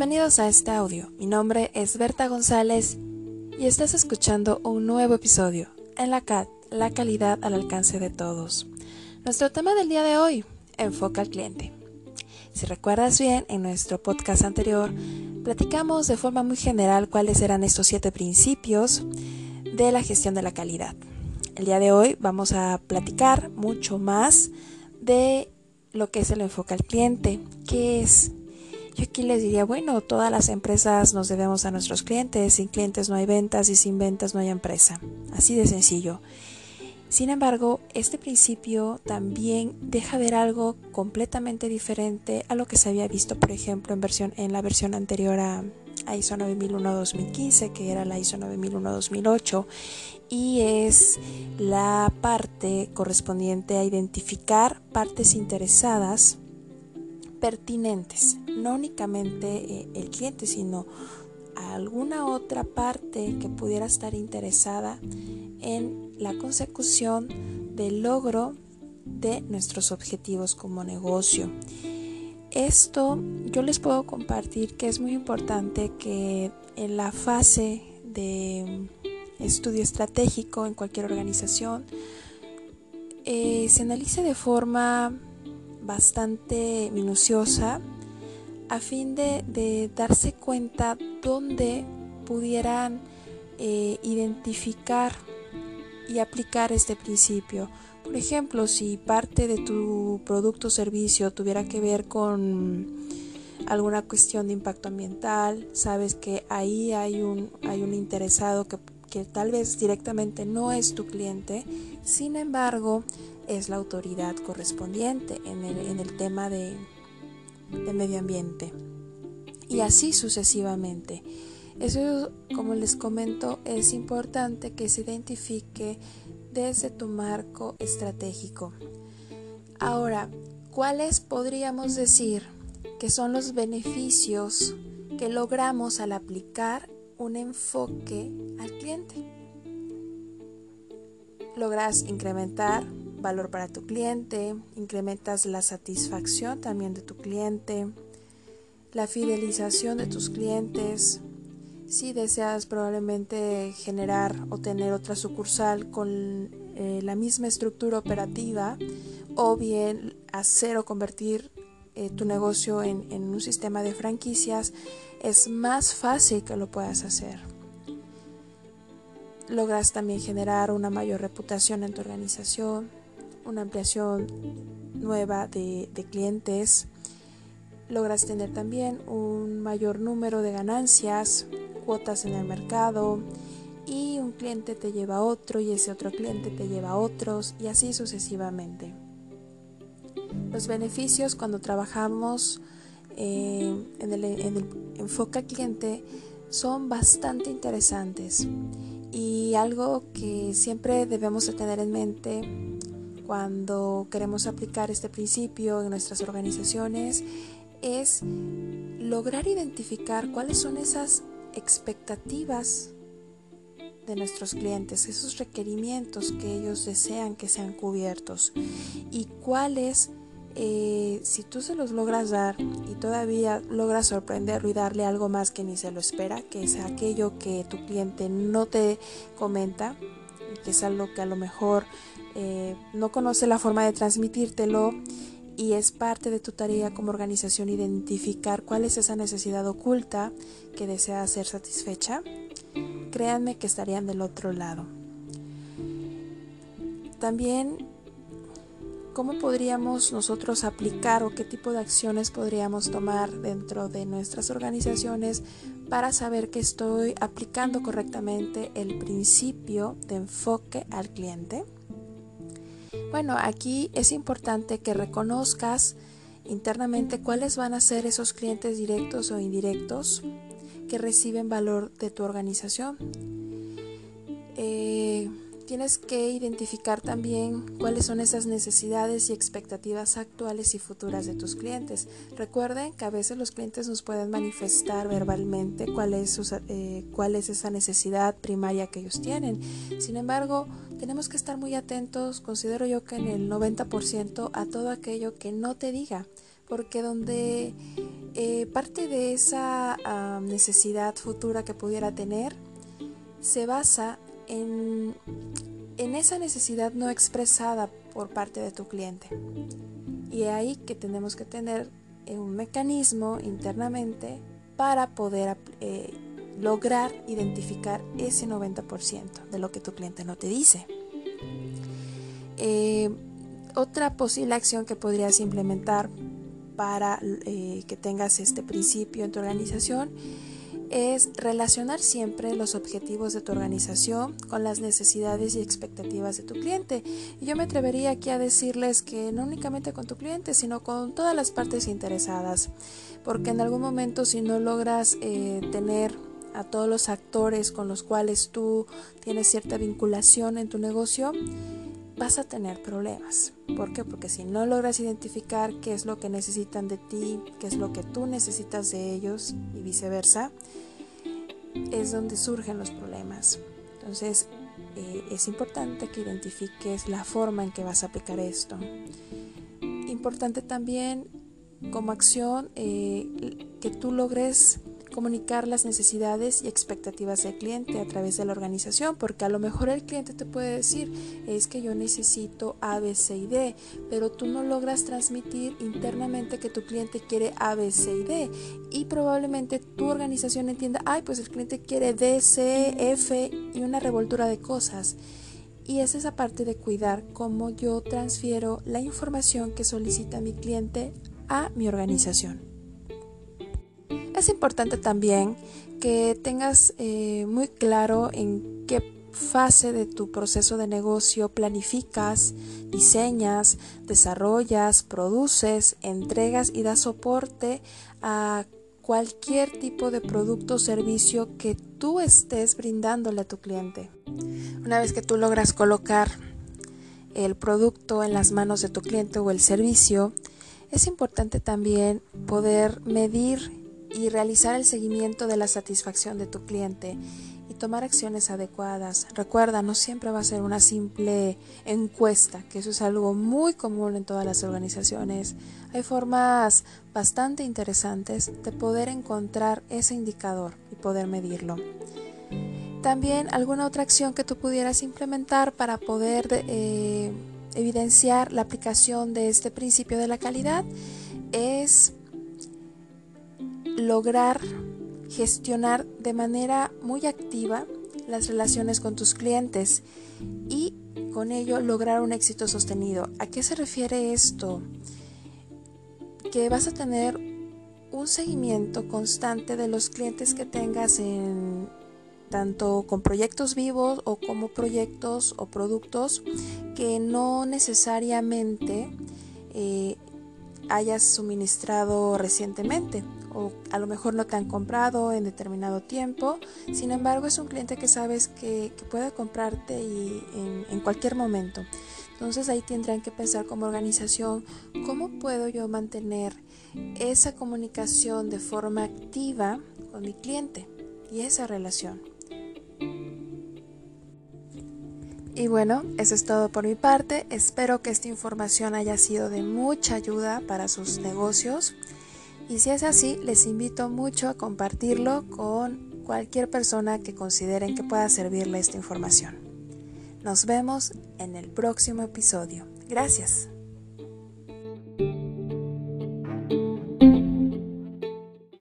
Bienvenidos a este audio. Mi nombre es Berta González y estás escuchando un nuevo episodio en la CAT, la calidad al alcance de todos. Nuestro tema del día de hoy, enfoca al cliente. Si recuerdas bien, en nuestro podcast anterior platicamos de forma muy general cuáles eran estos siete principios de la gestión de la calidad. El día de hoy vamos a platicar mucho más de lo que es el enfoque al cliente, qué es. Aquí les diría, bueno, todas las empresas nos debemos a nuestros clientes, sin clientes no hay ventas y sin ventas no hay empresa. Así de sencillo. Sin embargo, este principio también deja ver algo completamente diferente a lo que se había visto, por ejemplo, en, la versión anterior a, ISO 9001-2015, que era la ISO 9001-2008, y es la parte correspondiente a identificar partes interesadas pertinentes, no únicamente eh, el cliente, sino alguna otra parte que pudiera estar interesada en la consecución del logro de nuestros objetivos como negocio. Esto yo les puedo compartir que es muy importante que en la fase de estudio estratégico en cualquier organización eh, se analice de forma bastante minuciosa a fin de, darse cuenta dónde pudieran eh, identificar y aplicar este principio. Por ejemplo, si parte de tu producto o servicio tuviera que ver con alguna cuestión de impacto ambiental, sabes que ahí hay un, hay un interesado que, tal vez directamente no es tu cliente, sin embargo es la autoridad correspondiente en el, en el tema de, de medio ambiente. Y así sucesivamente. Eso, como les comento, es importante que se identifique desde tu marco estratégico. Ahora, ¿cuáles podríamos decir que son los beneficios que logramos al aplicar un enfoque al cliente? Logras incrementar valor para tu cliente, incrementas la satisfacción también de tu cliente, la fidelización de tus clientes, si deseas probablemente generar o tener otra sucursal con eh, la misma estructura operativa o bien hacer o convertir eh, tu negocio en, en un sistema de franquicias, es más fácil que lo puedas hacer. Logras también generar una mayor reputación en tu organización, una ampliación nueva de, clientes, logras tener también un mayor número de ganancias, cuotas en el mercado y un cliente te lleva a otro y ese otro cliente te lleva a otros y así sucesivamente. Los beneficios cuando trabajamos eh, en, el, en el enfoque cliente son bastante interesantes y algo que siempre debemos de tener en mente cuando queremos aplicar este principio en nuestras organizaciones es lograr identificar cuáles son esas expectativas de nuestros clientes, esos requerimientos que ellos desean que sean cubiertos y cuáles, eh, si tú se los logras dar y todavía logras sorprenderlo y darle algo más que ni se lo espera, que es aquello que tu cliente no te comenta, que es algo que a lo mejor eh, no conoce la forma de transmitírtelo y es parte de tu tarea como organización identificar cuál es esa necesidad oculta que desea ser satisfecha, créanme que estarían del otro lado. También, ¿cómo podríamos nosotros aplicar o qué tipo de acciones podríamos tomar dentro de nuestras organizaciones para saber que estoy aplicando correctamente el principio de enfoque al cliente? Bueno, aquí es importante que reconozcas internamente cuáles van a ser esos clientes directos o indirectos que reciben valor de tu organización. Eh, tienes que identificar también cuáles son esas necesidades y expectativas actuales y futuras de tus clientes. Recuerden que a veces los clientes nos pueden manifestar verbalmente cuál es, eh, esa necesidad primaria que ellos tienen. Sin embargo, tenemos que estar muy atentos, considero yo que en el 90% a todo aquello que no te diga porque donde eh, parte de esa ah, necesidad futura que pudiera tener se basa en, esa necesidad no expresada por parte de tu cliente. Y ahí que tenemos que tener un mecanismo internamente para poder eh, lograr identificar ese 90% de lo que tu cliente no te dice. Eh, otra posible acción que podrías implementar para eh, que tengas este principio en tu organización es relacionar siempre los objetivos de tu organización con las necesidades y expectativas de tu cliente. Y yo me atrevería aquí a decirles que no únicamente con tu cliente, sino con todas las partes interesadas, porque en algún momento si no logras eh, tener a todos los actores con los cuales tú tienes cierta vinculación en tu negocio, vas a tener problemas. ¿Por qué? Porque si no logras identificar qué es lo que necesitan de ti, qué es lo que tú necesitas de ellos y viceversa, es donde surgen los problemas. Entonces, eh, es importante que identifiques la forma en que vas a aplicar esto. Importante también como acción eh, que tú logres comunicar las necesidades y expectativas del cliente a través de la organización, porque a lo mejor el cliente te puede decir, es que yo necesito A, B, C y D, pero tú no logras transmitir internamente que tu cliente quiere A, B, C y D, y probablemente tu organización entienda, ay, pues el cliente quiere D, C, F y una revoltura de cosas. Y es esa parte de cuidar cómo yo transfiero la información que solicita mi cliente a mi organización. Es importante también que tengas eh, muy claro en qué fase de tu proceso de negocio planificas, diseñas, desarrollas, produces, entregas y das soporte a cualquier tipo de producto o servicio que tú estés brindándole a tu cliente. Una vez que tú logras colocar el producto en las manos de tu cliente o el servicio, es importante también poder medir y realizar el seguimiento de la satisfacción de tu cliente y tomar acciones adecuadas. Recuerda, no siempre va a ser una simple encuesta, que eso es algo muy común en todas las organizaciones. Hay formas bastante interesantes de poder encontrar ese indicador y poder medirlo. También alguna otra acción que tú pudieras implementar para poder eh, evidenciar la aplicación de este principio de la calidad es lograr gestionar de manera muy activa las relaciones con tus clientes y con ello lograr un éxito sostenido. ¿A qué se refiere esto? Que vas a tener un seguimiento constante de los clientes que tengas en tanto con proyectos vivos o como proyectos o productos que no necesariamente eh, hayas suministrado recientemente o a lo mejor no te han comprado en determinado tiempo, sin embargo es un cliente que sabes que, puede comprarte y en, cualquier momento. Entonces ahí tendrán que pensar como organización cómo puedo yo mantener esa comunicación de forma activa con mi cliente y esa relación. Y bueno, eso es todo por mi parte. Espero que esta información haya sido de mucha ayuda para sus negocios. Y si es así, les invito mucho a compartirlo con cualquier persona que consideren que pueda servirle esta información. Nos vemos en el próximo episodio. Gracias.